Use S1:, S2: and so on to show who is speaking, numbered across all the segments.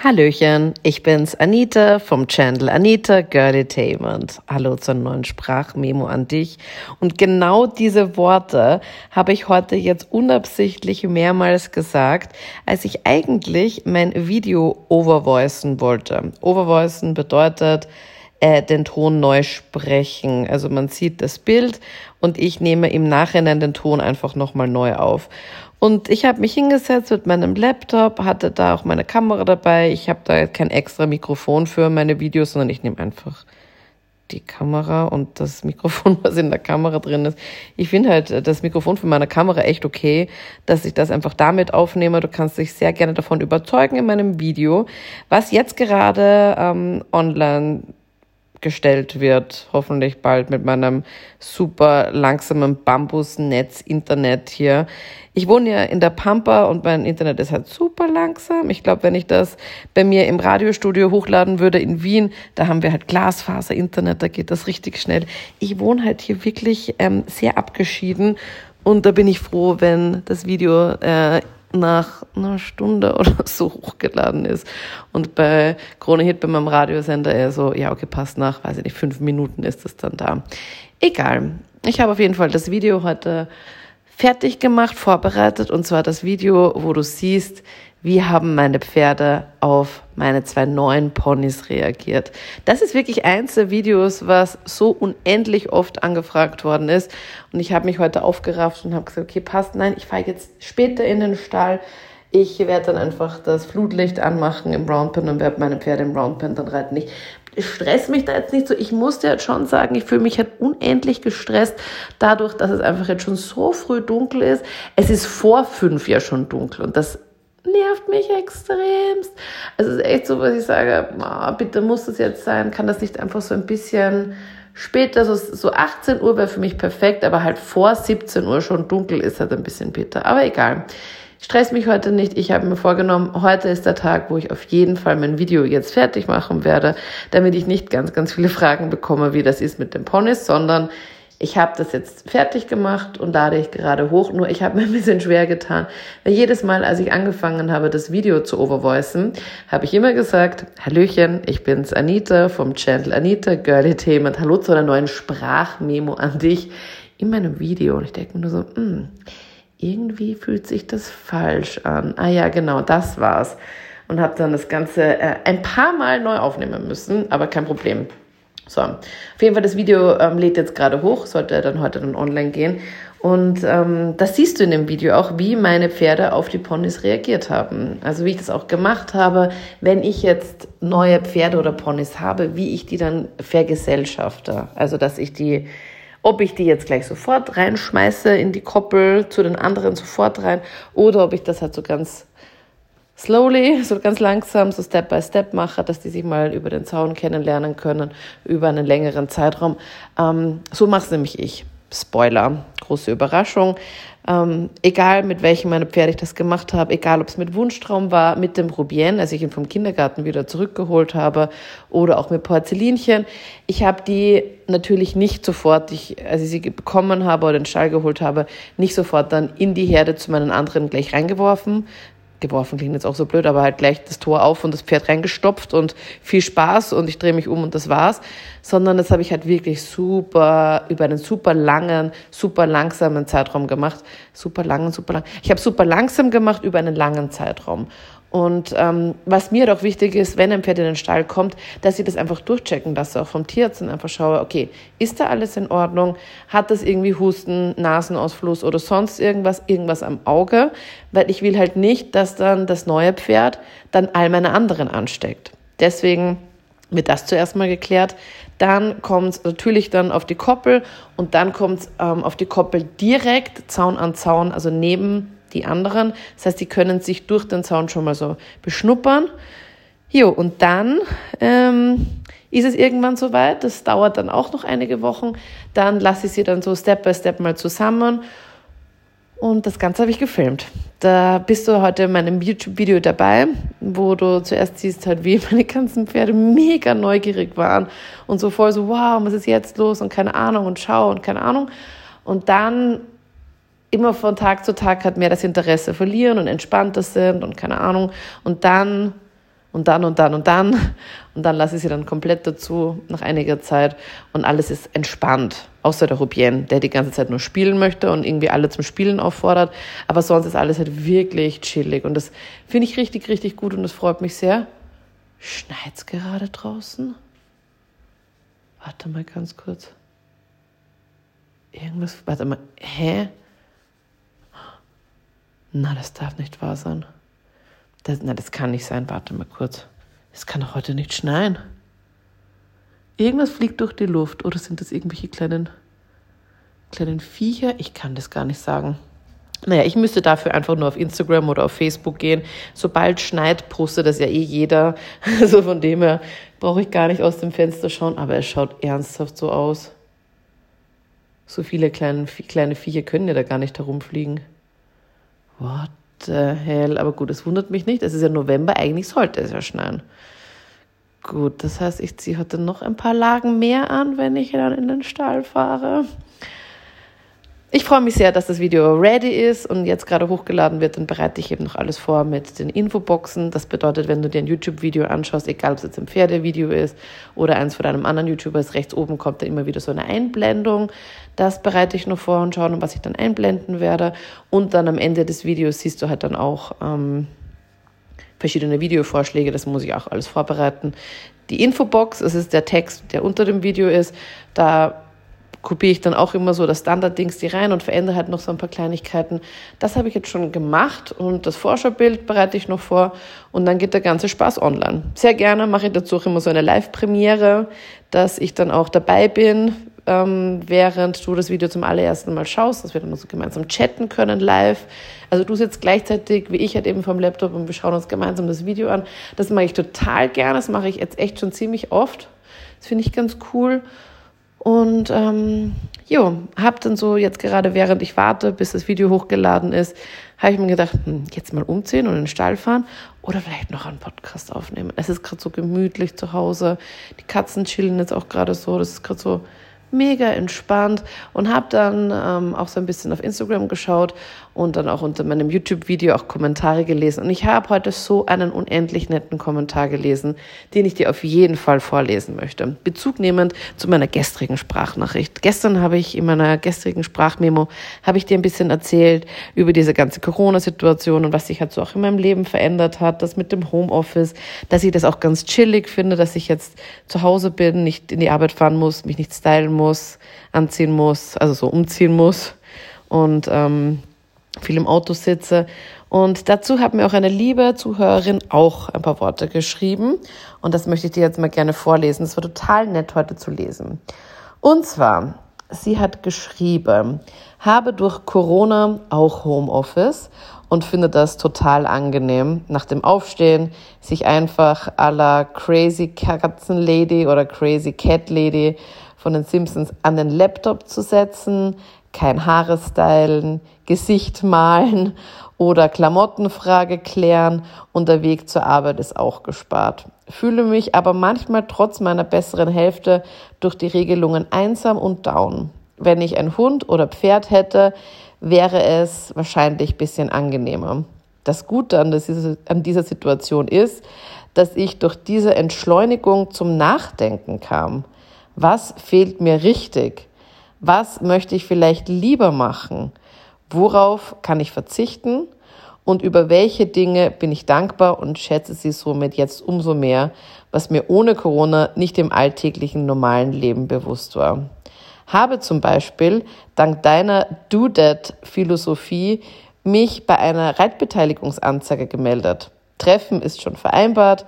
S1: Hallöchen, ich bin's Anita vom Channel Anita Girlitainment. Hallo zur neuen Sprachmemo an dich. Und genau diese Worte habe ich heute jetzt unabsichtlich mehrmals gesagt, als ich eigentlich mein Video overvoicen wollte. Overvoicen bedeutet, äh, den Ton neu sprechen. Also man sieht das Bild und ich nehme im Nachhinein den Ton einfach nochmal neu auf. Und ich habe mich hingesetzt mit meinem Laptop, hatte da auch meine Kamera dabei. Ich habe da kein extra Mikrofon für meine Videos, sondern ich nehme einfach die Kamera und das Mikrofon, was in der Kamera drin ist. Ich finde halt das Mikrofon für meine Kamera echt okay, dass ich das einfach damit aufnehme. Du kannst dich sehr gerne davon überzeugen in meinem Video, was jetzt gerade ähm, online gestellt wird, hoffentlich bald mit meinem super langsamen Bambusnetz-Internet hier. Ich wohne ja in der Pampa und mein Internet ist halt super langsam. Ich glaube, wenn ich das bei mir im Radiostudio hochladen würde in Wien, da haben wir halt Glasfaser-Internet, da geht das richtig schnell. Ich wohne halt hier wirklich ähm, sehr abgeschieden und da bin ich froh, wenn das Video äh, nach einer Stunde oder so hochgeladen ist. Und bei Krone Hit, bei meinem Radiosender, eher so, ja, okay, passt nach, weiß ich nicht, fünf Minuten ist es dann da. Egal. Ich habe auf jeden Fall das Video heute fertig gemacht, vorbereitet, und zwar das Video, wo du siehst, wie haben meine Pferde auf meine zwei neuen Ponys reagiert. Das ist wirklich eins der Videos, was so unendlich oft angefragt worden ist. Und ich habe mich heute aufgerafft und habe gesagt, okay, passt, nein, ich fahre jetzt später in den Stall. Ich werde dann einfach das Flutlicht anmachen im Roundpen und werde meine Pferde im Roundpen dann reiten. Ich stress mich da jetzt nicht so. Ich musste jetzt schon sagen, ich fühle mich halt unendlich gestresst dadurch, dass es einfach jetzt schon so früh dunkel ist. Es ist vor fünf ja schon dunkel und das nervt mich extremst. Also es ist echt so, was ich sage, oh, bitte muss es jetzt sein, kann das nicht einfach so ein bisschen später, so, so 18 Uhr wäre für mich perfekt, aber halt vor 17 Uhr schon dunkel ist halt ein bisschen bitter. Aber egal. Stress mich heute nicht. Ich habe mir vorgenommen, heute ist der Tag, wo ich auf jeden Fall mein Video jetzt fertig machen werde, damit ich nicht ganz, ganz viele Fragen bekomme, wie das ist mit den Ponys, sondern ich habe das jetzt fertig gemacht und lade ich gerade hoch. Nur ich habe mir ein bisschen schwer getan, weil jedes Mal, als ich angefangen habe, das Video zu overvoicen, habe ich immer gesagt, Hallöchen, ich bin's Anita vom Channel Anita Girly Themen. Hallo zu einer neuen Sprachmemo an dich in meinem Video. Und ich denke mir nur so, hm, irgendwie fühlt sich das falsch an. Ah ja, genau, das war's. Und habe dann das Ganze äh, ein paar Mal neu aufnehmen müssen, aber kein Problem. So, auf jeden Fall, das Video ähm, lädt jetzt gerade hoch, sollte dann heute dann online gehen. Und ähm, das siehst du in dem Video auch, wie meine Pferde auf die Ponys reagiert haben. Also wie ich das auch gemacht habe, wenn ich jetzt neue Pferde oder Ponys habe, wie ich die dann vergesellschafte. Also dass ich die, ob ich die jetzt gleich sofort reinschmeiße in die Koppel, zu den anderen sofort rein, oder ob ich das halt so ganz slowly, so ganz langsam, so Step by Step mache, dass die sich mal über den Zaun kennenlernen können, über einen längeren Zeitraum. Ähm, so mache nämlich ich. Spoiler, große Überraschung. Ähm, egal mit welchem meiner Pferde ich das gemacht habe, egal ob es mit Wunschtraum war, mit dem Rubien, als ich ihn vom Kindergarten wieder zurückgeholt habe, oder auch mit Porzellinchen. Ich habe die natürlich nicht sofort, ich, als ich sie bekommen habe oder den Stall geholt habe, nicht sofort dann in die Herde zu meinen anderen gleich reingeworfen, geworfen klingt jetzt auch so blöd, aber halt gleich das Tor auf und das Pferd reingestopft und viel Spaß und ich drehe mich um und das war's. Sondern das habe ich halt wirklich super, über einen super langen, super langsamen Zeitraum gemacht. Super langen, super lang. Ich habe super langsam gemacht über einen langen Zeitraum. Und ähm, was mir doch wichtig ist, wenn ein Pferd in den Stall kommt, dass ich das einfach durchchecken lasse, auch vom Tierarzt und einfach schaue, okay, ist da alles in Ordnung? Hat das irgendwie Husten, Nasenausfluss oder sonst irgendwas, irgendwas am Auge? Weil ich will halt nicht, dass dann das neue Pferd dann all meine anderen ansteckt. Deswegen wird das zuerst mal geklärt. Dann kommt natürlich dann auf die Koppel und dann kommt ähm, auf die Koppel direkt Zaun an Zaun, also neben die anderen. Das heißt, die können sich durch den Zaun schon mal so beschnuppern. Jo, und dann ähm, ist es irgendwann soweit. Das dauert dann auch noch einige Wochen. Dann lasse ich sie dann so Step by Step mal zusammen. Und das Ganze habe ich gefilmt. Da bist du heute in meinem YouTube-Video dabei, wo du zuerst siehst, halt, wie meine ganzen Pferde mega neugierig waren und so voll so, wow, was ist jetzt los und keine Ahnung und schau und keine Ahnung. Und dann immer von Tag zu Tag hat mehr das Interesse verlieren und entspannter sind und keine Ahnung. Und dann und dann und dann und dann. Und dann lasse ich sie dann komplett dazu nach einiger Zeit und alles ist entspannt. Außer der Rubien, der die ganze Zeit nur spielen möchte und irgendwie alle zum Spielen auffordert. Aber sonst ist alles halt wirklich chillig und das finde ich richtig, richtig gut und das freut mich sehr. Schneit's gerade draußen? Warte mal ganz kurz. Irgendwas, warte mal, hä? Na, das darf nicht wahr sein. Das, na, das kann nicht sein. Warte mal kurz. Es kann doch heute nicht schneien. Irgendwas fliegt durch die Luft. Oder sind das irgendwelche kleinen, kleinen Viecher? Ich kann das gar nicht sagen. Naja, ich müsste dafür einfach nur auf Instagram oder auf Facebook gehen. Sobald schneit, postet das ja eh jeder. Also von dem her brauche ich gar nicht aus dem Fenster schauen. Aber es schaut ernsthaft so aus. So viele kleine, kleine Viecher können ja da gar nicht herumfliegen. What the hell? Aber gut, es wundert mich nicht. Es ist ja November, eigentlich sollte es ja schneien. Gut, das heißt, ich ziehe heute noch ein paar Lagen mehr an, wenn ich dann in den Stall fahre. Ich freue mich sehr, dass das Video ready ist und jetzt gerade hochgeladen wird. Dann bereite ich eben noch alles vor mit den Infoboxen. Das bedeutet, wenn du dir ein YouTube-Video anschaust, egal ob es jetzt ein Pferdevideo ist oder eins von einem anderen YouTuber ist, rechts oben kommt dann immer wieder so eine Einblendung. Das bereite ich noch vor und schaue, was ich dann einblenden werde. Und dann am Ende des Videos siehst du halt dann auch ähm, verschiedene Videovorschläge. Das muss ich auch alles vorbereiten. Die Infobox, das ist der Text, der unter dem Video ist. Da kopiere ich dann auch immer so das Standarddings die rein und verändere halt noch so ein paar Kleinigkeiten. Das habe ich jetzt schon gemacht und das Vorschaubild bereite ich noch vor und dann geht der ganze Spaß online. Sehr gerne mache ich dazu auch immer so eine Live-Premiere, dass ich dann auch dabei bin, ähm, während du das Video zum allerersten Mal schaust, dass wir dann so gemeinsam chatten können live. Also du sitzt gleichzeitig wie ich halt eben vom Laptop und wir schauen uns gemeinsam das Video an. Das mache ich total gerne, das mache ich jetzt echt schon ziemlich oft. Das finde ich ganz cool. Und ähm, jo, hab dann so jetzt gerade, während ich warte, bis das Video hochgeladen ist, habe ich mir gedacht, hm, jetzt mal umziehen und in den Stall fahren oder vielleicht noch einen Podcast aufnehmen. Es ist gerade so gemütlich zu Hause. Die Katzen chillen jetzt auch gerade so. Das ist gerade so mega entspannt und habe dann ähm, auch so ein bisschen auf Instagram geschaut und dann auch unter meinem YouTube-Video auch Kommentare gelesen. Und ich habe heute so einen unendlich netten Kommentar gelesen, den ich dir auf jeden Fall vorlesen möchte. Bezug nehmend zu meiner gestrigen Sprachnachricht. Gestern habe ich in meiner gestrigen Sprachmemo, habe ich dir ein bisschen erzählt über diese ganze Corona-Situation und was sich halt so auch in meinem Leben verändert hat, das mit dem Homeoffice, dass ich das auch ganz chillig finde, dass ich jetzt zu Hause bin, nicht in die Arbeit fahren muss, mich nicht stylen muss, anziehen muss, also so umziehen muss. Und ähm, viel im Auto sitze. Und dazu hat mir auch eine liebe Zuhörerin auch ein paar Worte geschrieben. Und das möchte ich dir jetzt mal gerne vorlesen. Es war total nett heute zu lesen. Und zwar, sie hat geschrieben, habe durch Corona auch Homeoffice und finde das total angenehm, nach dem Aufstehen sich einfach à la Crazy Katzenlady oder Crazy Cat Lady von den Simpsons an den Laptop zu setzen, kein Haare stylen, Gesicht malen oder Klamottenfrage klären und der Weg zur Arbeit ist auch gespart. Fühle mich aber manchmal trotz meiner besseren Hälfte durch die Regelungen einsam und down. Wenn ich ein Hund oder Pferd hätte, wäre es wahrscheinlich ein bisschen angenehmer. Das Gute an, an dieser Situation ist, dass ich durch diese Entschleunigung zum Nachdenken kam. Was fehlt mir richtig? Was möchte ich vielleicht lieber machen? Worauf kann ich verzichten? Und über welche Dinge bin ich dankbar und schätze sie somit jetzt umso mehr, was mir ohne Corona nicht im alltäglichen normalen Leben bewusst war. Habe zum Beispiel dank deiner Do-That-Philosophie mich bei einer Reitbeteiligungsanzeige gemeldet. Treffen ist schon vereinbart,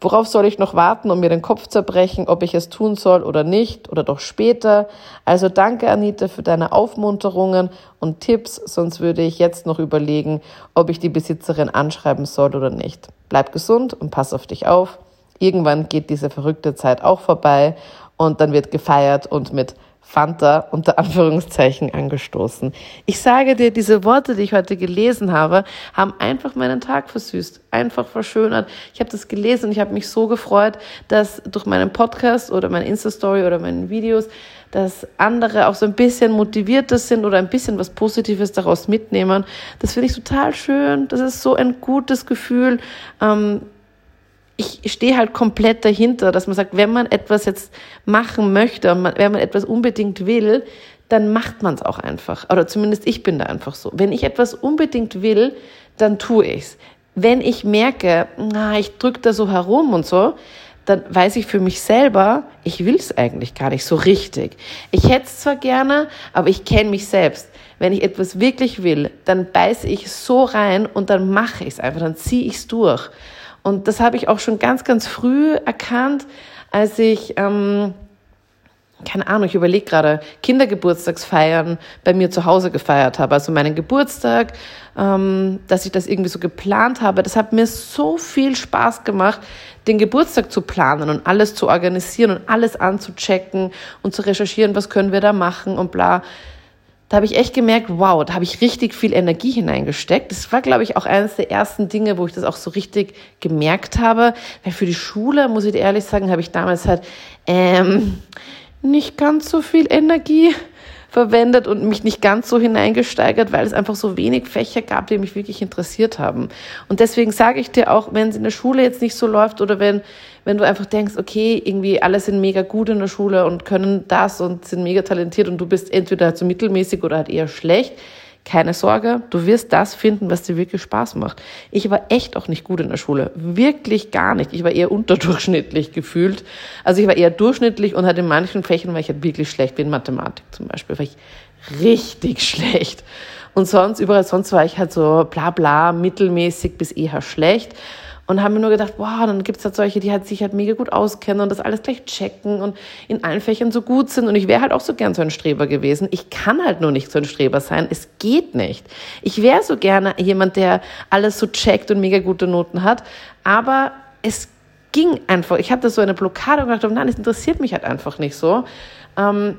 S1: Worauf soll ich noch warten und mir den Kopf zerbrechen, ob ich es tun soll oder nicht oder doch später? Also danke, Anita, für deine Aufmunterungen und Tipps, sonst würde ich jetzt noch überlegen, ob ich die Besitzerin anschreiben soll oder nicht. Bleib gesund und pass auf dich auf. Irgendwann geht diese verrückte Zeit auch vorbei und dann wird gefeiert und mit Fanta unter Anführungszeichen angestoßen. Ich sage dir, diese Worte, die ich heute gelesen habe, haben einfach meinen Tag versüßt, einfach verschönert. Ich habe das gelesen und ich habe mich so gefreut, dass durch meinen Podcast oder meine Insta-Story oder meine Videos, dass andere auch so ein bisschen motivierter sind oder ein bisschen was Positives daraus mitnehmen. Das finde ich total schön. Das ist so ein gutes Gefühl. Ähm, ich stehe halt komplett dahinter, dass man sagt, wenn man etwas jetzt machen möchte und man, wenn man etwas unbedingt will, dann macht man es auch einfach. Oder zumindest ich bin da einfach so. Wenn ich etwas unbedingt will, dann tue ich's. Wenn ich merke, na, ich drücke da so herum und so, dann weiß ich für mich selber, ich will es eigentlich gar nicht so richtig. Ich hätte es zwar gerne, aber ich kenne mich selbst. Wenn ich etwas wirklich will, dann beiße ich so rein und dann mache ich es einfach, dann ziehe ich es durch. Und das habe ich auch schon ganz, ganz früh erkannt, als ich ähm, keine Ahnung, ich überlege gerade, Kindergeburtstagsfeiern bei mir zu Hause gefeiert habe. Also meinen Geburtstag, ähm, dass ich das irgendwie so geplant habe. Das hat mir so viel Spaß gemacht, den Geburtstag zu planen und alles zu organisieren und alles anzuchecken und zu recherchieren, was können wir da machen und bla. Da habe ich echt gemerkt, wow, da habe ich richtig viel Energie hineingesteckt. Das war, glaube ich, auch eines der ersten Dinge, wo ich das auch so richtig gemerkt habe. Weil für die Schule, muss ich dir ehrlich sagen, habe ich damals halt ähm, nicht ganz so viel Energie verwendet und mich nicht ganz so hineingesteigert, weil es einfach so wenig Fächer gab, die mich wirklich interessiert haben. Und deswegen sage ich dir auch, wenn es in der Schule jetzt nicht so läuft oder wenn, wenn du einfach denkst, okay, irgendwie alle sind mega gut in der Schule und können das und sind mega talentiert und du bist entweder halt so mittelmäßig oder halt eher schlecht, keine Sorge, du wirst das finden, was dir wirklich Spaß macht. Ich war echt auch nicht gut in der Schule. Wirklich gar nicht. Ich war eher unterdurchschnittlich gefühlt. Also ich war eher durchschnittlich und halt in manchen Fächern war ich halt wirklich schlecht, wie in Mathematik zum Beispiel. War ich richtig schlecht. Und sonst, überall sonst war ich halt so bla bla, mittelmäßig bis eher schlecht und haben mir nur gedacht, wow, dann gibt's halt solche, die halt sich halt mega gut auskennen und das alles gleich checken und in allen Fächern so gut sind. Und ich wäre halt auch so gern so ein Streber gewesen. Ich kann halt nur nicht so ein Streber sein. Es geht nicht. Ich wäre so gerne jemand, der alles so checkt und mega gute Noten hat. Aber es ging einfach. Ich hatte so eine Blockade und gedacht, nein, es interessiert mich halt einfach nicht so. Ähm,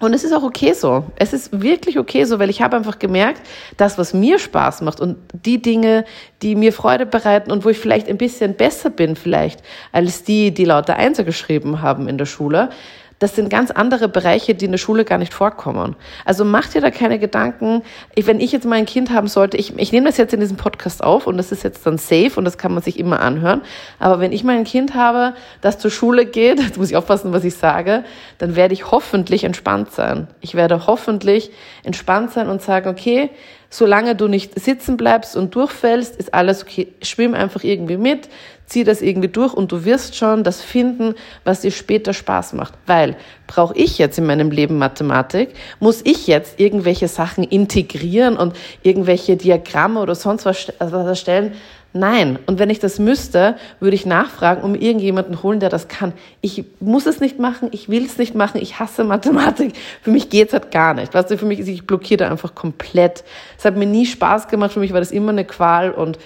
S1: und es ist auch okay so. Es ist wirklich okay so, weil ich habe einfach gemerkt, das, was mir Spaß macht und die Dinge, die mir Freude bereiten und wo ich vielleicht ein bisschen besser bin vielleicht als die, die lauter Einser geschrieben haben in der Schule, das sind ganz andere Bereiche, die in der Schule gar nicht vorkommen. Also mach dir da keine Gedanken. wenn ich jetzt mal ein Kind haben sollte, ich, ich nehme das jetzt in diesem Podcast auf und das ist jetzt dann safe und das kann man sich immer anhören. Aber wenn ich mal ein Kind habe, das zur Schule geht, jetzt muss ich aufpassen, was ich sage, dann werde ich hoffentlich entspannt sein. Ich werde hoffentlich entspannt sein und sagen, okay, solange du nicht sitzen bleibst und durchfällst, ist alles okay. Schwimm einfach irgendwie mit, zieh das irgendwie durch und du wirst schon das finden, was dir später Spaß macht. Weil brauche ich jetzt in meinem Leben Mathematik? Muss ich jetzt irgendwelche Sachen integrieren und irgendwelche Diagramme oder sonst was erstellen? Nein. Und wenn ich das müsste, würde ich nachfragen mir irgendjemanden holen, der das kann. Ich muss es nicht machen, ich will es nicht machen, ich hasse Mathematik. Für mich geht's halt gar nicht. Weißt du, für mich ist, ich blockiere da einfach komplett. Es hat mir nie Spaß gemacht, für mich war das immer eine Qual und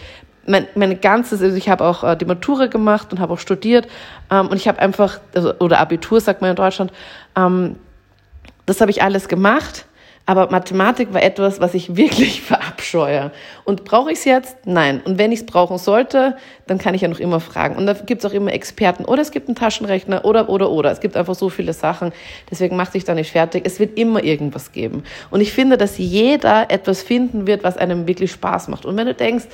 S1: mein, mein ganzes, also ich habe auch äh, die Matura gemacht und habe auch studiert ähm, und ich habe einfach, also, oder Abitur sagt man in Deutschland, ähm, das habe ich alles gemacht aber Mathematik war etwas, was ich wirklich verabscheue. Und brauche ich es jetzt? Nein. Und wenn ich es brauchen sollte, dann kann ich ja noch immer fragen. Und da gibt es auch immer Experten. Oder es gibt einen Taschenrechner oder, oder, oder. Es gibt einfach so viele Sachen. Deswegen mach dich da nicht fertig. Es wird immer irgendwas geben. Und ich finde, dass jeder etwas finden wird, was einem wirklich Spaß macht. Und wenn du denkst,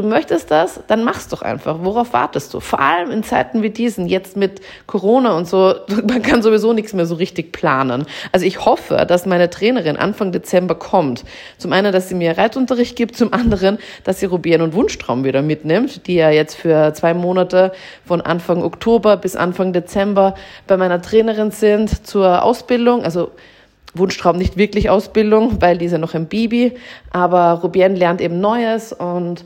S1: du möchtest das, dann mach's doch einfach. Worauf wartest du? Vor allem in Zeiten wie diesen, jetzt mit Corona und so, man kann sowieso nichts mehr so richtig planen. Also ich hoffe, dass meine Trainerin Anfang Dezember kommt. Zum einen, dass sie mir Reitunterricht gibt, zum anderen, dass sie Rubieren und Wunschtraum wieder mitnimmt, die ja jetzt für zwei Monate von Anfang Oktober bis Anfang Dezember bei meiner Trainerin sind zur Ausbildung. Also Wunschtraum nicht wirklich Ausbildung, weil die ist ja noch ein Baby, aber Rubien lernt eben Neues und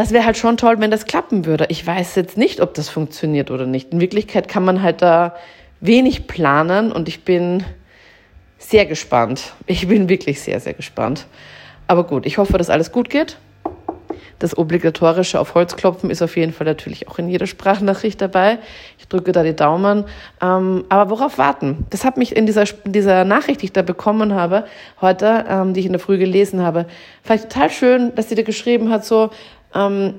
S1: das wäre halt schon toll, wenn das klappen würde. Ich weiß jetzt nicht, ob das funktioniert oder nicht. In Wirklichkeit kann man halt da wenig planen und ich bin sehr gespannt. Ich bin wirklich sehr, sehr gespannt. Aber gut, ich hoffe, dass alles gut geht. Das obligatorische auf Holz klopfen ist auf jeden Fall natürlich auch in jeder Sprachnachricht dabei. Ich drücke da die Daumen. Ähm, aber worauf warten? Das hat mich in dieser, dieser Nachricht, die ich da bekommen habe, heute, ähm, die ich in der Früh gelesen habe, vielleicht total schön, dass sie da geschrieben hat, so, ähm,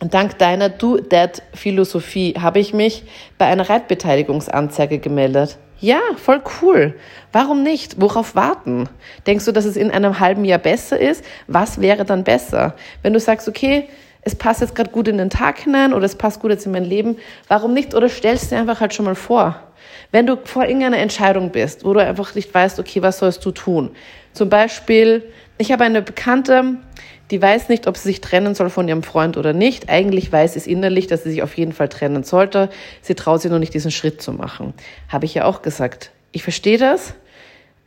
S1: dank deiner Do-That-Philosophie habe ich mich bei einer Reitbeteiligungsanzeige gemeldet. Ja, voll cool. Warum nicht? Worauf warten? Denkst du, dass es in einem halben Jahr besser ist? Was wäre dann besser? Wenn du sagst, okay, es passt jetzt gerade gut in den Tag hinein oder es passt gut jetzt in mein Leben, warum nicht? Oder stellst dir einfach halt schon mal vor. Wenn du vor irgendeiner Entscheidung bist, wo du einfach nicht weißt, okay, was sollst du tun? Zum Beispiel, ich habe eine Bekannte, die weiß nicht, ob sie sich trennen soll von ihrem Freund oder nicht. Eigentlich weiß es innerlich, dass sie sich auf jeden Fall trennen sollte. Sie traut sich nur nicht, diesen Schritt zu machen. Habe ich ja auch gesagt. Ich verstehe das.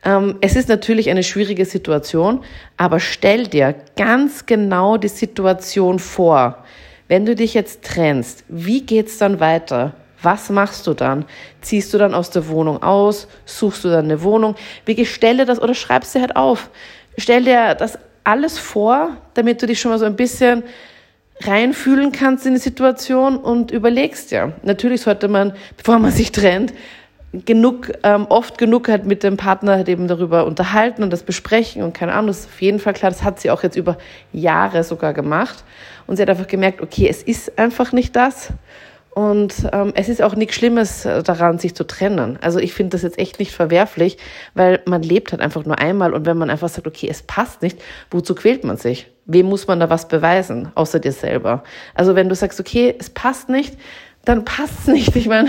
S1: Ähm, es ist natürlich eine schwierige Situation, aber stell dir ganz genau die Situation vor. Wenn du dich jetzt trennst, wie geht's dann weiter? Was machst du dann? Ziehst du dann aus der Wohnung aus? Suchst du dann eine Wohnung? Wie stell dir das oder schreibst dir halt auf. Stell dir das alles vor, damit du dich schon mal so ein bisschen reinfühlen kannst in die Situation und überlegst ja. Natürlich sollte man, bevor man sich trennt, genug, ähm, oft genug halt mit dem Partner halt eben darüber unterhalten und das besprechen und keine Ahnung, das ist auf jeden Fall klar, das hat sie auch jetzt über Jahre sogar gemacht und sie hat einfach gemerkt, okay, es ist einfach nicht das und ähm, es ist auch nichts Schlimmes äh, daran, sich zu trennen. Also ich finde das jetzt echt nicht verwerflich, weil man lebt halt einfach nur einmal und wenn man einfach sagt, okay, es passt nicht, wozu quält man sich? Wem muss man da was beweisen, außer dir selber? Also wenn du sagst, okay, es passt nicht, dann passt es nicht. Ich meine,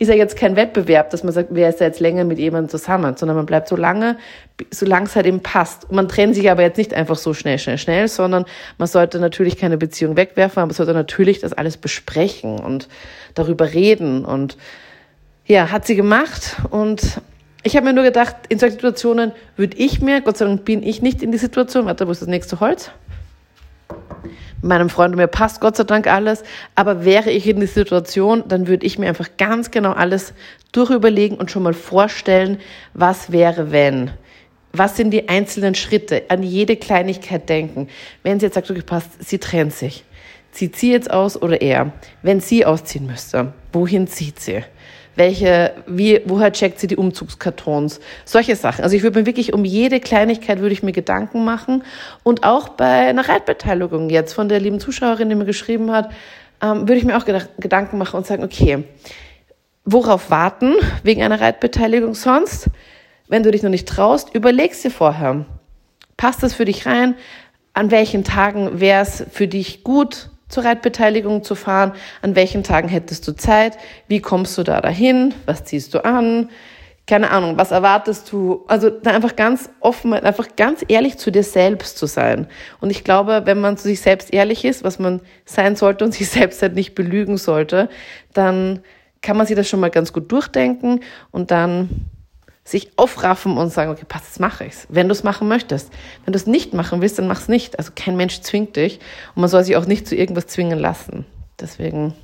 S1: ist ja jetzt kein Wettbewerb, dass man sagt, wer ist ja jetzt länger mit jemandem zusammen, sondern man bleibt so lange, solange es halt eben passt. Man trennt sich aber jetzt nicht einfach so schnell, schnell, schnell, sondern man sollte natürlich keine Beziehung wegwerfen, aber sollte natürlich das alles besprechen und darüber reden und ja, hat sie gemacht und ich habe mir nur gedacht, in solchen Situationen würde ich mir, Gott sei Dank bin ich nicht in die Situation, warte, wo ist das nächste Holz? Meinem Freund und mir passt Gott sei Dank alles. Aber wäre ich in der Situation, dann würde ich mir einfach ganz genau alles durchüberlegen und schon mal vorstellen, was wäre, wenn. Was sind die einzelnen Schritte? An jede Kleinigkeit denken. Wenn sie jetzt sagt, okay, passt, sie trennt sich. Zieht sie jetzt aus oder er? Wenn sie ausziehen müsste, wohin zieht sie? Welche, wie, woher checkt sie die Umzugskartons, solche Sachen. Also ich würde mir wirklich um jede Kleinigkeit würde ich mir Gedanken machen und auch bei einer Reitbeteiligung jetzt von der lieben Zuschauerin, die mir geschrieben hat, ähm, würde ich mir auch Gedanken machen und sagen, okay, worauf warten wegen einer Reitbeteiligung sonst? Wenn du dich noch nicht traust, überlegst dir vorher. Passt das für dich rein? An welchen Tagen wäre es für dich gut? Zur Reitbeteiligung zu fahren? An welchen Tagen hättest du Zeit? Wie kommst du da dahin? Was ziehst du an? Keine Ahnung, was erwartest du? Also da einfach ganz offen, einfach ganz ehrlich zu dir selbst zu sein. Und ich glaube, wenn man zu sich selbst ehrlich ist, was man sein sollte und sich selbst halt nicht belügen sollte, dann kann man sich das schon mal ganz gut durchdenken und dann sich aufraffen und sagen, okay, passt, jetzt mache ich's. Wenn du es machen möchtest. Wenn du es nicht machen willst, dann mach's nicht. Also kein Mensch zwingt dich und man soll sich auch nicht zu irgendwas zwingen lassen. Deswegen,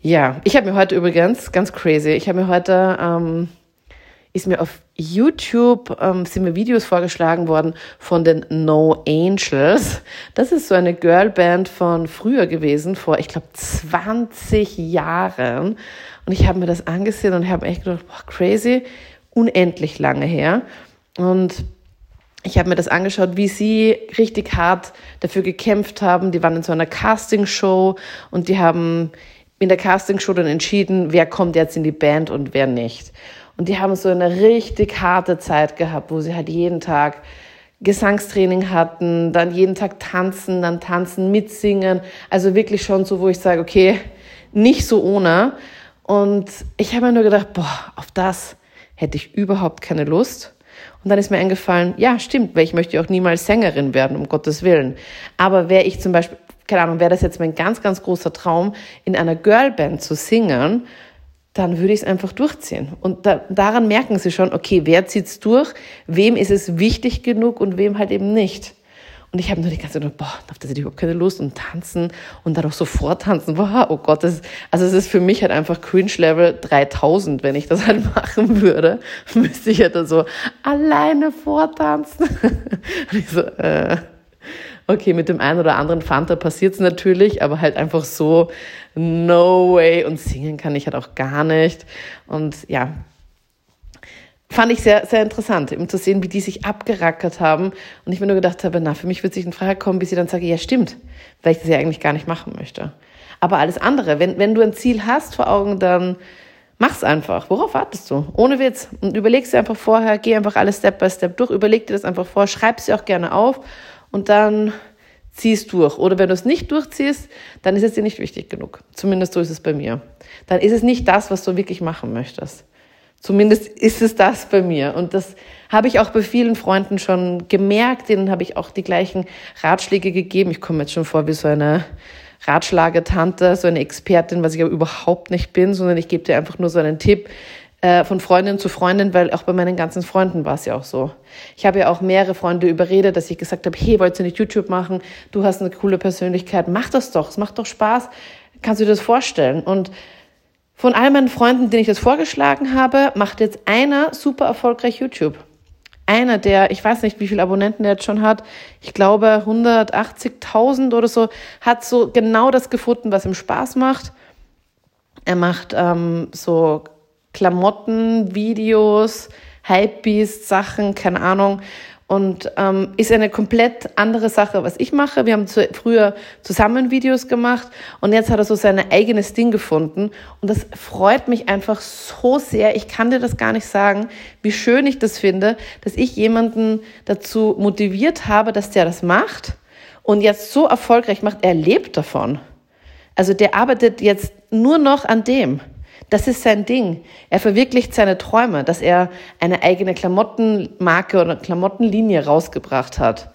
S1: ja, ich habe mir heute übrigens, ganz crazy, ich habe mir heute, ähm, ist mir auf YouTube, ähm, sind mir Videos vorgeschlagen worden von den No Angels. Das ist so eine Girlband von früher gewesen, vor, ich glaube, 20 Jahren. Und ich habe mir das angesehen und habe echt gedacht, boah, crazy, unendlich lange her. Und ich habe mir das angeschaut, wie sie richtig hart dafür gekämpft haben. Die waren in so einer Castingshow und die haben in der Castingshow dann entschieden, wer kommt jetzt in die Band und wer nicht. Und die haben so eine richtig harte Zeit gehabt, wo sie halt jeden Tag Gesangstraining hatten, dann jeden Tag tanzen, dann tanzen, mitsingen. Also wirklich schon so, wo ich sage, okay, nicht so ohne. Und ich habe mir nur gedacht, boah, auf das hätte ich überhaupt keine Lust. Und dann ist mir eingefallen, ja, stimmt, weil ich möchte auch niemals Sängerin werden, um Gottes Willen. Aber wäre ich zum Beispiel, keine Ahnung, wäre das jetzt mein ganz, ganz großer Traum, in einer Girlband zu singen, dann würde ich es einfach durchziehen. Und da, daran merken sie schon, okay, wer zieht's durch, wem ist es wichtig genug und wem halt eben nicht. Und ich habe nur die ganze Zeit gedacht, boah, auf das hätte ich überhaupt keine Lust und tanzen und dann auch sofort tanzen. Boah, oh Gott, das, also es ist für mich halt einfach Cringe-Level 3000, wenn ich das halt machen würde. Müsste ich halt dann so alleine vortanzen. und ich so, äh, okay, mit dem einen oder anderen Fanta passiert's natürlich, aber halt einfach so, no way. Und singen kann ich halt auch gar nicht. Und ja, fand ich sehr, sehr interessant, eben zu sehen, wie die sich abgerackert haben. Und ich mir nur gedacht habe, na, für mich wird sich in Frage kommen, bis ich dann sage, ja, stimmt, weil ich das ja eigentlich gar nicht machen möchte. Aber alles andere, wenn, wenn du ein Ziel hast vor Augen, dann mach's einfach. Worauf wartest du? Ohne Witz. Und überlegst dir einfach vorher, geh einfach alles Step by Step durch, überleg dir das einfach vor, schreib sie auch gerne auf und dann ziehst durch. Oder wenn du es nicht durchziehst, dann ist es dir nicht wichtig genug. Zumindest so ist es bei mir. Dann ist es nicht das, was du wirklich machen möchtest. Zumindest ist es das bei mir. Und das habe ich auch bei vielen Freunden schon gemerkt. Denen habe ich auch die gleichen Ratschläge gegeben. Ich komme jetzt schon vor wie so eine Ratschlagetante, so eine Expertin, was ich aber überhaupt nicht bin, sondern ich gebe dir einfach nur so einen Tipp, äh, von Freundin zu Freundin, weil auch bei meinen ganzen Freunden war es ja auch so. Ich habe ja auch mehrere Freunde überredet, dass ich gesagt habe, hey, wolltest du nicht YouTube machen? Du hast eine coole Persönlichkeit, mach das doch, es macht doch Spaß. Kannst du dir das vorstellen? Und von all meinen Freunden, denen ich das vorgeschlagen habe, macht jetzt einer super erfolgreich YouTube. Einer, der, ich weiß nicht, wie viele Abonnenten der jetzt schon hat, ich glaube 180.000 oder so, hat so genau das gefunden, was ihm Spaß macht. Er macht ähm, so Klamotten, Videos, Hypebeast, Sachen, keine Ahnung. Und ähm, ist eine komplett andere Sache, was ich mache. Wir haben zu, früher zusammen Videos gemacht und jetzt hat er so sein eigenes Ding gefunden. Und das freut mich einfach so sehr. Ich kann dir das gar nicht sagen, wie schön ich das finde, dass ich jemanden dazu motiviert habe, dass der das macht und jetzt so erfolgreich macht. Er lebt davon. Also der arbeitet jetzt nur noch an dem. Das ist sein Ding. Er verwirklicht seine Träume, dass er eine eigene Klamottenmarke oder Klamottenlinie rausgebracht hat.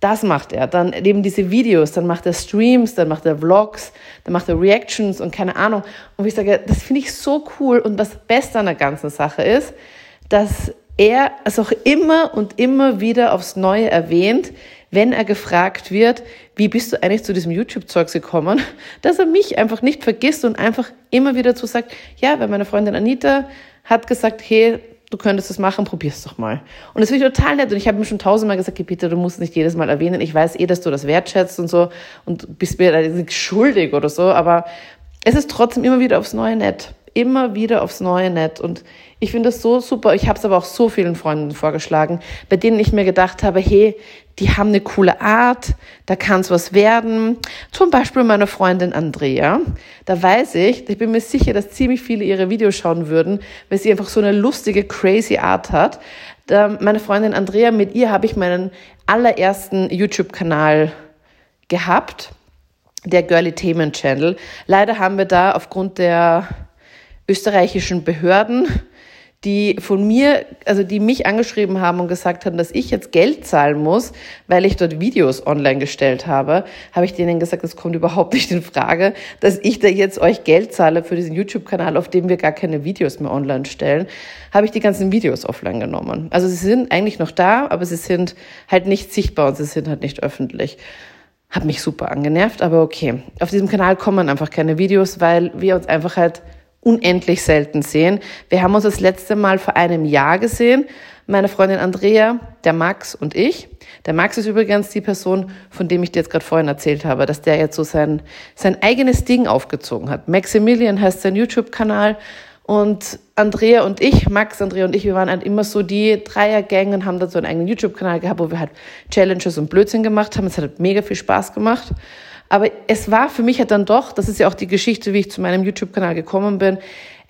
S1: Das macht er. Dann eben diese Videos, dann macht er Streams, dann macht er Vlogs, dann macht er Reactions und keine Ahnung. Und ich sage, das finde ich so cool. Und das Beste an der ganzen Sache ist, dass er es auch immer und immer wieder aufs Neue erwähnt, wenn er gefragt wird, wie bist du eigentlich zu diesem YouTube-Zeugs gekommen, dass er mich einfach nicht vergisst und einfach immer wieder zu sagt, ja, weil meine Freundin Anita hat gesagt, hey, du könntest das machen, probier's doch mal. Und das finde ich total nett. Und ich habe mir schon tausendmal gesagt, hey, Peter, du musst nicht jedes Mal erwähnen. Ich weiß eh, dass du das wertschätzt und so und bist mir da nicht schuldig oder so, aber es ist trotzdem immer wieder aufs Neue nett. Immer wieder aufs Neue nett. Und ich finde das so super. Ich habe es aber auch so vielen Freunden vorgeschlagen, bei denen ich mir gedacht habe, hey, die haben eine coole Art, da kann es was werden. Zum Beispiel meine Freundin Andrea. Da weiß ich, ich bin mir sicher, dass ziemlich viele ihre Videos schauen würden, weil sie einfach so eine lustige, crazy Art hat. Da, meine Freundin Andrea, mit ihr habe ich meinen allerersten YouTube-Kanal gehabt, der Girly Themen Channel. Leider haben wir da aufgrund der österreichischen Behörden die von mir, also die mich angeschrieben haben und gesagt haben, dass ich jetzt Geld zahlen muss, weil ich dort Videos online gestellt habe, habe ich denen gesagt, das kommt überhaupt nicht in Frage, dass ich da jetzt euch Geld zahle für diesen YouTube-Kanal, auf dem wir gar keine Videos mehr online stellen, habe ich die ganzen Videos offline genommen. Also sie sind eigentlich noch da, aber sie sind halt nicht sichtbar und sie sind halt nicht öffentlich. Hat mich super angenervt, aber okay. Auf diesem Kanal kommen einfach keine Videos, weil wir uns einfach halt unendlich selten sehen. Wir haben uns das letzte Mal vor einem Jahr gesehen. Meine Freundin Andrea, der Max und ich. Der Max ist übrigens die Person, von dem ich dir jetzt gerade vorhin erzählt habe, dass der jetzt so sein, sein eigenes Ding aufgezogen hat. Maximilian heißt sein YouTube-Kanal. Und Andrea und ich, Max, Andrea und ich, wir waren halt immer so die Dreiergang und haben dann so einen eigenen YouTube-Kanal gehabt, wo wir halt Challenges und Blödsinn gemacht haben. Es hat halt mega viel Spaß gemacht. Aber es war für mich halt dann doch, das ist ja auch die Geschichte, wie ich zu meinem YouTube-Kanal gekommen bin.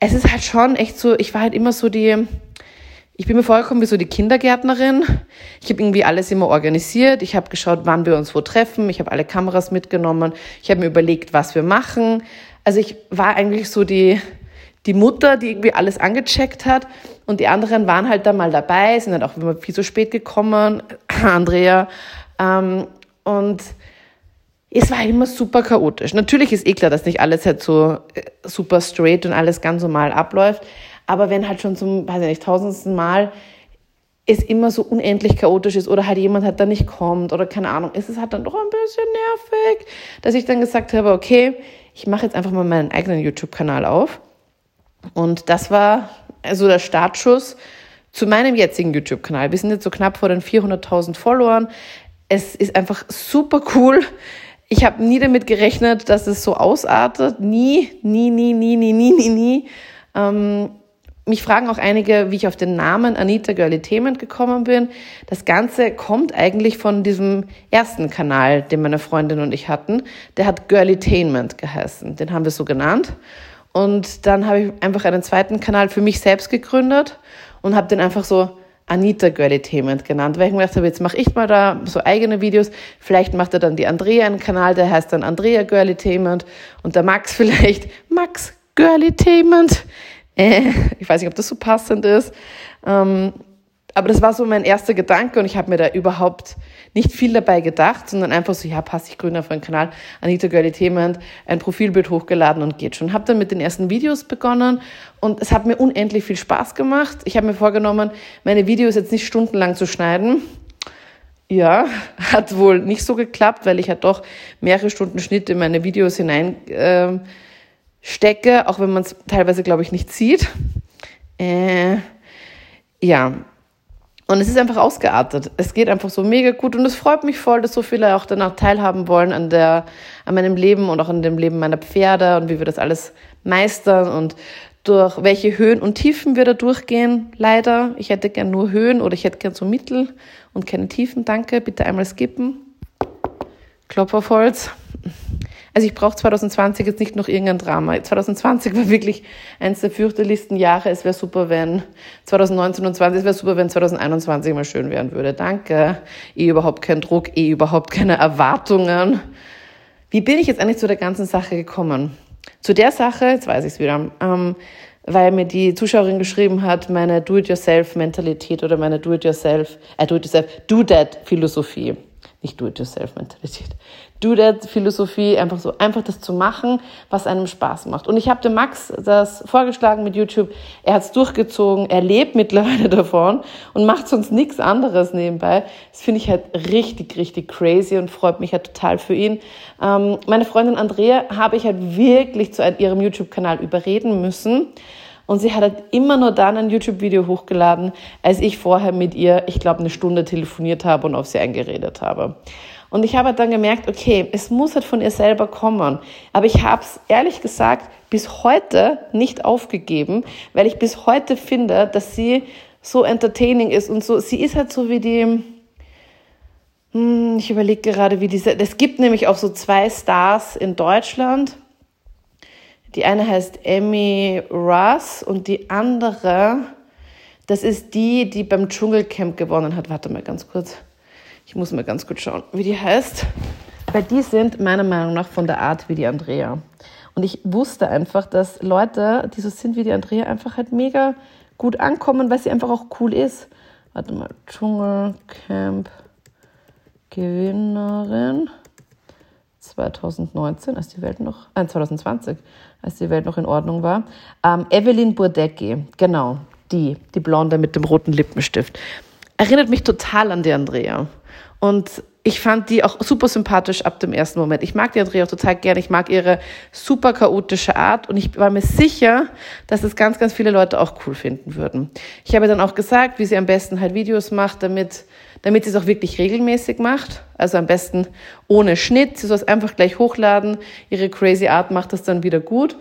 S1: Es ist halt schon echt so, ich war halt immer so die, ich bin mir vorgekommen wie so die Kindergärtnerin. Ich habe irgendwie alles immer organisiert. Ich habe geschaut, wann wir uns wo treffen. Ich habe alle Kameras mitgenommen. Ich habe mir überlegt, was wir machen. Also ich war eigentlich so die, die Mutter, die irgendwie alles angecheckt hat. Und die anderen waren halt dann mal dabei, sind dann auch immer viel zu spät gekommen. Andrea. Ähm, und es war immer super chaotisch. Natürlich ist eh klar, dass nicht alles halt so äh, super straight und alles ganz normal abläuft. Aber wenn halt schon zum, weiß ich nicht, tausendsten Mal es immer so unendlich chaotisch ist oder halt jemand halt da nicht kommt oder keine Ahnung, ist es halt dann doch ein bisschen nervig, dass ich dann gesagt habe, okay, ich mache jetzt einfach mal meinen eigenen YouTube-Kanal auf. Und das war also der Startschuss zu meinem jetzigen YouTube-Kanal. Wir sind jetzt so knapp vor den 400.000 Followern. Es ist einfach super cool ich habe nie damit gerechnet, dass es so ausartet. Nie, nie, nie, nie, nie, nie, nie, nie. Ähm, mich fragen auch einige, wie ich auf den Namen Anita Girlitainment gekommen bin. Das Ganze kommt eigentlich von diesem ersten Kanal, den meine Freundin und ich hatten. Der hat Girlitainment geheißen. Den haben wir so genannt. Und dann habe ich einfach einen zweiten Kanal für mich selbst gegründet und habe den einfach so Anita Girlitainment genannt, weil ich mir gedacht habe, jetzt mache ich mal da so eigene Videos. Vielleicht macht er dann die Andrea einen Kanal, der heißt dann Andrea Girlitainment und der Max vielleicht Max Girlitainment. Äh, ich weiß nicht, ob das so passend ist. Ähm, aber das war so mein erster Gedanke und ich habe mir da überhaupt nicht viel dabei gedacht, sondern einfach so, ja, passt, ich grüne auf einen Kanal, Anita Girlie Thement, ein Profilbild hochgeladen und geht schon. Habe dann mit den ersten Videos begonnen und es hat mir unendlich viel Spaß gemacht. Ich habe mir vorgenommen, meine Videos jetzt nicht stundenlang zu schneiden. Ja, hat wohl nicht so geklappt, weil ich halt doch mehrere Stunden Schnitt in meine Videos hinein äh, stecke, auch wenn man es teilweise, glaube ich, nicht sieht. Äh, ja, und es ist einfach ausgeartet. Es geht einfach so mega gut und es freut mich voll, dass so viele auch danach teilhaben wollen an der, an meinem Leben und auch an dem Leben meiner Pferde und wie wir das alles meistern und durch welche Höhen und Tiefen wir da durchgehen. Leider. Ich hätte gern nur Höhen oder ich hätte gern so Mittel und keine Tiefen. Danke. Bitte einmal skippen. Klopf auf Holz. Also ich brauche 2020 jetzt nicht noch irgendein Drama. 2020 war wirklich eines der fürchterlichsten Jahre. Es wäre super, wenn 2019 und 20, es wäre super, wenn 2021 mal schön werden würde. Danke. Eh überhaupt kein Druck, eh überhaupt keine Erwartungen. Wie bin ich jetzt eigentlich zu der ganzen Sache gekommen? Zu der Sache, jetzt weiß ich es wieder, ähm, weil mir die Zuschauerin geschrieben hat, meine Do-it-yourself-Mentalität oder meine Do-it-yourself, äh, Do-it-yourself, Do-that-Philosophie nicht Do-it-yourself-Mentalität. Do-that-Philosophie, einfach so, einfach das zu machen, was einem Spaß macht. Und ich habe dem Max das vorgeschlagen mit YouTube. Er hat es durchgezogen, er lebt mittlerweile davon und macht sonst nichts anderes nebenbei. Das finde ich halt richtig, richtig crazy und freut mich halt total für ihn. Ähm, meine Freundin Andrea habe ich halt wirklich zu ihrem YouTube-Kanal überreden müssen. Und sie hat halt immer nur dann ein YouTube-Video hochgeladen, als ich vorher mit ihr, ich glaube, eine Stunde telefoniert habe und auf sie eingeredet habe. Und ich habe dann gemerkt, okay, es muss halt von ihr selber kommen. Aber ich habe es ehrlich gesagt bis heute nicht aufgegeben, weil ich bis heute finde, dass sie so entertaining ist und so. Sie ist halt so wie die, hm, ich überlege gerade, wie diese, es gibt nämlich auch so zwei Stars in Deutschland die eine heißt Emmy Russ und die andere, das ist die, die beim Dschungelcamp gewonnen hat. Warte mal ganz kurz. Ich muss mal ganz kurz schauen, wie die heißt. Weil die sind meiner Meinung nach von der Art wie die Andrea. Und ich wusste einfach, dass Leute, die so sind wie die Andrea, einfach halt mega gut ankommen, weil sie einfach auch cool ist. Warte mal, Dschungelcamp Gewinnerin. 2019, als die Welt noch, äh, 2020, als die Welt noch in Ordnung war. Ähm, Evelyn Burdecki, genau, die, die Blonde mit dem roten Lippenstift. Erinnert mich total an die Andrea. Und ich fand die auch super sympathisch ab dem ersten Moment. Ich mag die Andrea auch total gerne. Ich mag ihre super chaotische Art und ich war mir sicher, dass es ganz, ganz viele Leute auch cool finden würden. Ich habe dann auch gesagt, wie sie am besten halt Videos macht, damit damit sie es auch wirklich regelmäßig macht. Also am besten ohne Schnitt. Sie soll es einfach gleich hochladen. Ihre crazy Art macht das dann wieder gut.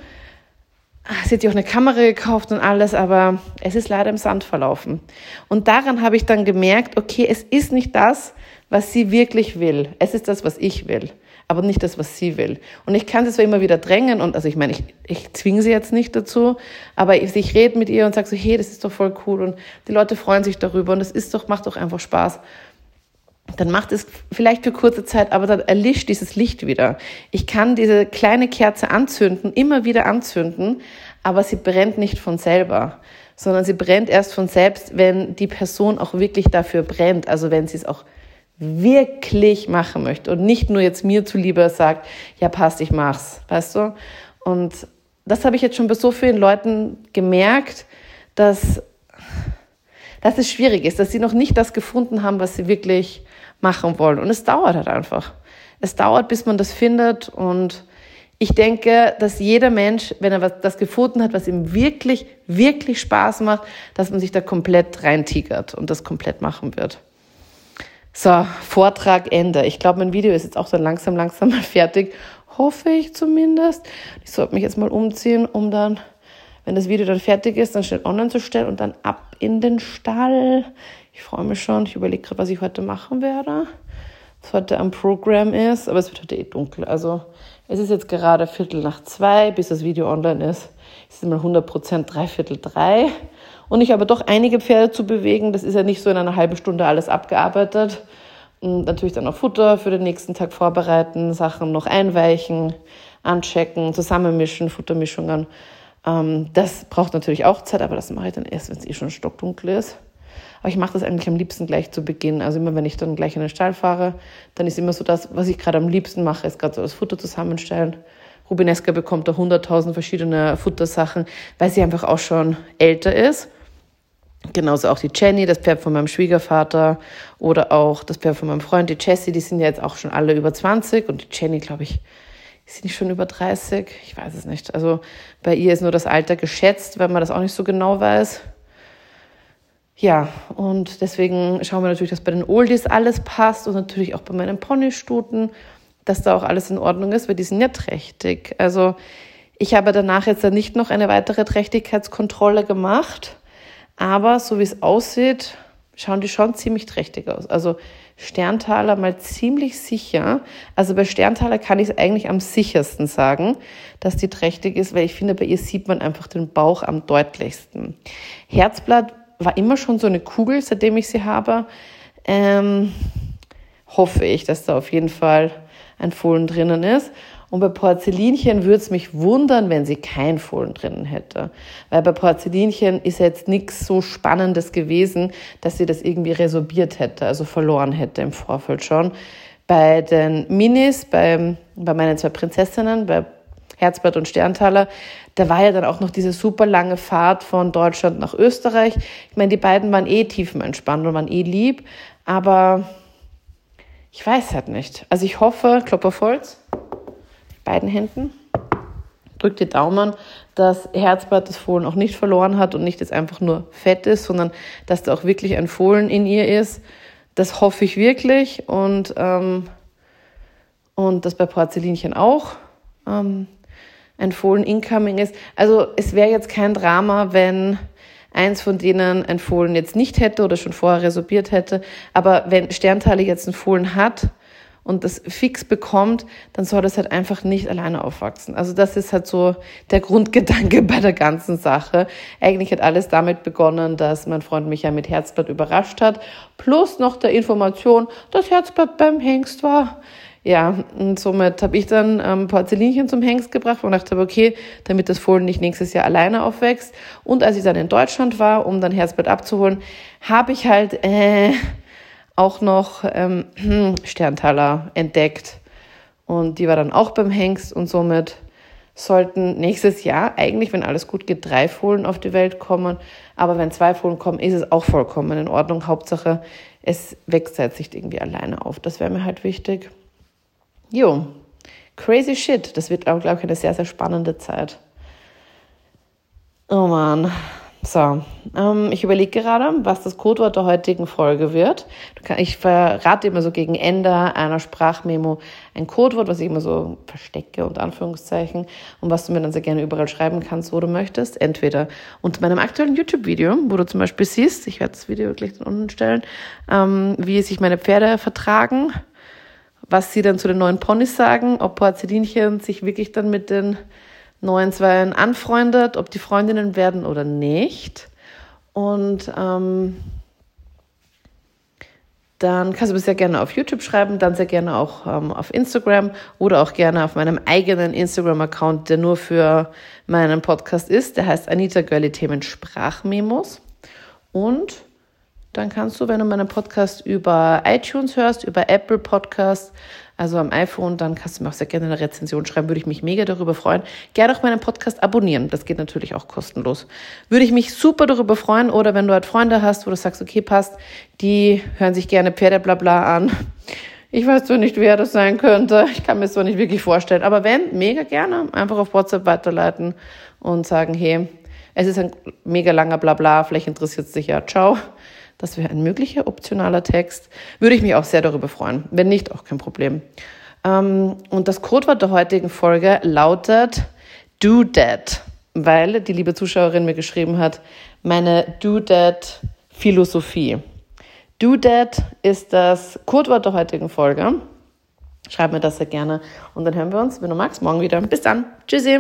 S1: Sie hat sich auch eine Kamera gekauft und alles, aber es ist leider im Sand verlaufen. Und daran habe ich dann gemerkt, okay, es ist nicht das, was sie wirklich will. Es ist das, was ich will aber nicht das, was sie will. Und ich kann sie zwar immer wieder drängen und also ich meine, ich, ich zwinge sie jetzt nicht dazu, aber ich, ich rede mit ihr und sage so, hey, das ist doch voll cool und die Leute freuen sich darüber und es ist doch, macht doch einfach Spaß. Dann macht es vielleicht für kurze Zeit, aber dann erlischt dieses Licht wieder. Ich kann diese kleine Kerze anzünden, immer wieder anzünden, aber sie brennt nicht von selber sondern sie brennt erst von selbst, wenn die Person auch wirklich dafür brennt, also wenn sie es auch wirklich machen möchte und nicht nur jetzt mir zuliebe sagt, ja passt, ich mach's, weißt du? Und das habe ich jetzt schon bei so vielen Leuten gemerkt, dass, dass es schwierig ist, dass sie noch nicht das gefunden haben, was sie wirklich machen wollen. Und es dauert halt einfach. Es dauert, bis man das findet und ich denke, dass jeder Mensch, wenn er was, das gefunden hat, was ihm wirklich, wirklich Spaß macht, dass man sich da komplett reintigert und das komplett machen wird. So, Vortrag Ende. Ich glaube, mein Video ist jetzt auch so langsam, langsam mal fertig. Hoffe ich zumindest. Ich sollte mich jetzt mal umziehen, um dann, wenn das Video dann fertig ist, dann schnell online zu stellen und dann ab in den Stall. Ich freue mich schon. Ich überlege gerade, was ich heute machen werde. Was heute am Programm ist. Aber es wird heute eh dunkel. Also, es ist jetzt gerade Viertel nach zwei, bis das Video online ist. Es ist mal 100 Prozent dreiviertel drei. Und ich habe doch einige Pferde zu bewegen. Das ist ja nicht so in einer halben Stunde alles abgearbeitet. Und natürlich dann auch Futter für den nächsten Tag vorbereiten, Sachen noch einweichen, anchecken, zusammenmischen, Futtermischungen. Ähm, das braucht natürlich auch Zeit, aber das mache ich dann erst, wenn es eh schon stockdunkel ist. Aber ich mache das eigentlich am liebsten gleich zu Beginn. Also immer, wenn ich dann gleich in den Stall fahre, dann ist immer so das, was ich gerade am liebsten mache, ist gerade so das Futter zusammenstellen. Rubineska bekommt da 100.000 verschiedene Futtersachen, weil sie einfach auch schon älter ist. Genauso auch die Jenny, das Pferd von meinem Schwiegervater oder auch das Pferd von meinem Freund, die Jessie, die sind ja jetzt auch schon alle über 20 und die Jenny, glaube ich, ist nicht schon über 30? Ich weiß es nicht. Also bei ihr ist nur das Alter geschätzt, weil man das auch nicht so genau weiß. Ja, und deswegen schauen wir natürlich, dass bei den Oldies alles passt und natürlich auch bei meinen Ponystuten, dass da auch alles in Ordnung ist, weil die sind ja trächtig. Also ich habe danach jetzt nicht noch eine weitere Trächtigkeitskontrolle gemacht aber so wie es aussieht, schauen die schon ziemlich trächtig aus. Also Sterntaler mal ziemlich sicher. Also bei Sterntaler kann ich es eigentlich am sichersten sagen, dass die trächtig ist, weil ich finde, bei ihr sieht man einfach den Bauch am deutlichsten. Herzblatt war immer schon so eine Kugel, seitdem ich sie habe. Ähm, hoffe ich, dass da auf jeden Fall ein Fohlen drinnen ist. Und bei Porzellinchen würde es mich wundern, wenn sie kein Fohlen drinnen hätte. Weil bei Porzellinchen ist jetzt nichts so Spannendes gewesen, dass sie das irgendwie resorbiert hätte, also verloren hätte im Vorfeld schon. Bei den Minis, bei, bei meinen zwei Prinzessinnen, bei Herzblatt und Sterntaler, da war ja dann auch noch diese super lange Fahrt von Deutschland nach Österreich. Ich meine, die beiden waren eh tiefenentspannt und waren eh lieb, aber ich weiß halt nicht. Also ich hoffe, Klopper Volz, beiden Händen. Drückt die Daumen, dass Herzblatt das Fohlen auch nicht verloren hat und nicht jetzt einfach nur fett ist, sondern dass da auch wirklich ein Fohlen in ihr ist. Das hoffe ich wirklich und, ähm, und das bei Porzellinchen auch ähm, ein Fohlen incoming ist. Also es wäre jetzt kein Drama, wenn eins von denen ein Fohlen jetzt nicht hätte oder schon vorher resorbiert hätte. Aber wenn Sternteile jetzt ein Fohlen hat, und das fix bekommt, dann soll das halt einfach nicht alleine aufwachsen. Also das ist halt so der Grundgedanke bei der ganzen Sache. Eigentlich hat alles damit begonnen, dass mein Freund mich ja mit Herzblatt überrascht hat, plus noch der Information, dass Herzblatt beim Hengst war. Ja, und somit habe ich dann ähm, Porzellinchen zum Hengst gebracht und dachte, okay, damit das Fohlen nicht nächstes Jahr alleine aufwächst. Und als ich dann in Deutschland war, um dann Herzblatt abzuholen, habe ich halt äh, auch noch ähm, Sterntaler entdeckt. Und die war dann auch beim Hengst und somit sollten nächstes Jahr eigentlich, wenn alles gut geht, drei Fohlen auf die Welt kommen. Aber wenn zwei Fohlen kommen, ist es auch vollkommen in Ordnung. Hauptsache, es wächst halt sich irgendwie alleine auf. Das wäre mir halt wichtig. Jo, crazy shit. Das wird auch, glaube ich, eine sehr, sehr spannende Zeit. Oh man. So, ähm, ich überlege gerade, was das Codewort der heutigen Folge wird. Ich verrate immer so gegen Ende einer Sprachmemo ein Codewort, was ich immer so verstecke, unter Anführungszeichen, und was du mir dann sehr gerne überall schreiben kannst, wo du möchtest. Entweder unter meinem aktuellen YouTube-Video, wo du zum Beispiel siehst, ich werde das Video gleich unten stellen, ähm, wie sich meine Pferde vertragen, was sie dann zu den neuen Ponys sagen, ob Porzellinchen sich wirklich dann mit den neuen Zweien anfreundet, ob die Freundinnen werden oder nicht. Und ähm, dann kannst du mir sehr gerne auf YouTube schreiben, dann sehr gerne auch ähm, auf Instagram oder auch gerne auf meinem eigenen Instagram-Account, der nur für meinen Podcast ist. Der heißt Anita Girly Themen Sprachmemos. Und dann kannst du, wenn du meinen Podcast über iTunes hörst, über Apple Podcasts, also am iPhone, dann kannst du mir auch sehr gerne eine Rezension schreiben, würde ich mich mega darüber freuen. Gerne auch meinen Podcast abonnieren, das geht natürlich auch kostenlos. Würde ich mich super darüber freuen oder wenn du halt Freunde hast, wo du sagst, okay, passt, die hören sich gerne Pferdeblabla an. Ich weiß zwar nicht, wer das sein könnte, ich kann mir es zwar nicht wirklich vorstellen, aber wenn, mega gerne, einfach auf WhatsApp weiterleiten und sagen, hey, es ist ein mega langer Blabla, vielleicht interessiert es dich ja, ciao. Das wäre ein möglicher optionaler Text. Würde ich mich auch sehr darüber freuen. Wenn nicht, auch kein Problem. Ähm, und das Codewort der heutigen Folge lautet Do That, weil die liebe Zuschauerin mir geschrieben hat, meine Do That Philosophie. Do That ist das Codewort der heutigen Folge. Schreib mir das sehr gerne und dann hören wir uns, wenn du magst, morgen wieder. Bis dann. Tschüssi.